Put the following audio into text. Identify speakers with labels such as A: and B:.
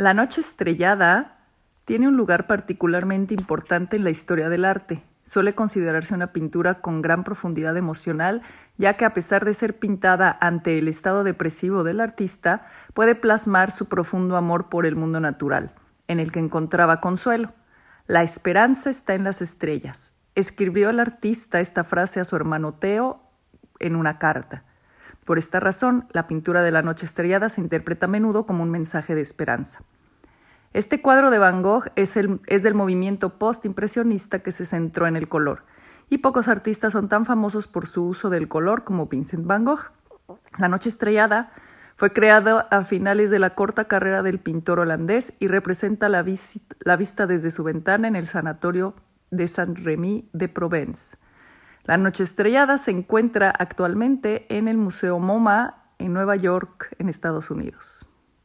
A: La noche estrellada tiene un lugar particularmente importante en la historia del arte. Suele considerarse una pintura con gran profundidad emocional, ya que a pesar de ser pintada ante el estado depresivo del artista, puede plasmar su profundo amor por el mundo natural, en el que encontraba consuelo. La esperanza está en las estrellas. Escribió el artista esta frase a su hermano Teo en una carta. Por esta razón, la pintura de la noche estrellada se interpreta a menudo como un mensaje de esperanza. Este cuadro de Van Gogh es, del movimiento post-impresionista que se centró en el color, y pocos artistas son tan famosos por su uso del color como Vincent Van Gogh. La noche estrellada fue creada a finales de la corta carrera del pintor holandés y representa la, la vista desde su ventana en el sanatorio de Saint-Rémy de Provence. La noche estrellada se encuentra actualmente en el Museo MoMA en Nueva York, en Estados Unidos.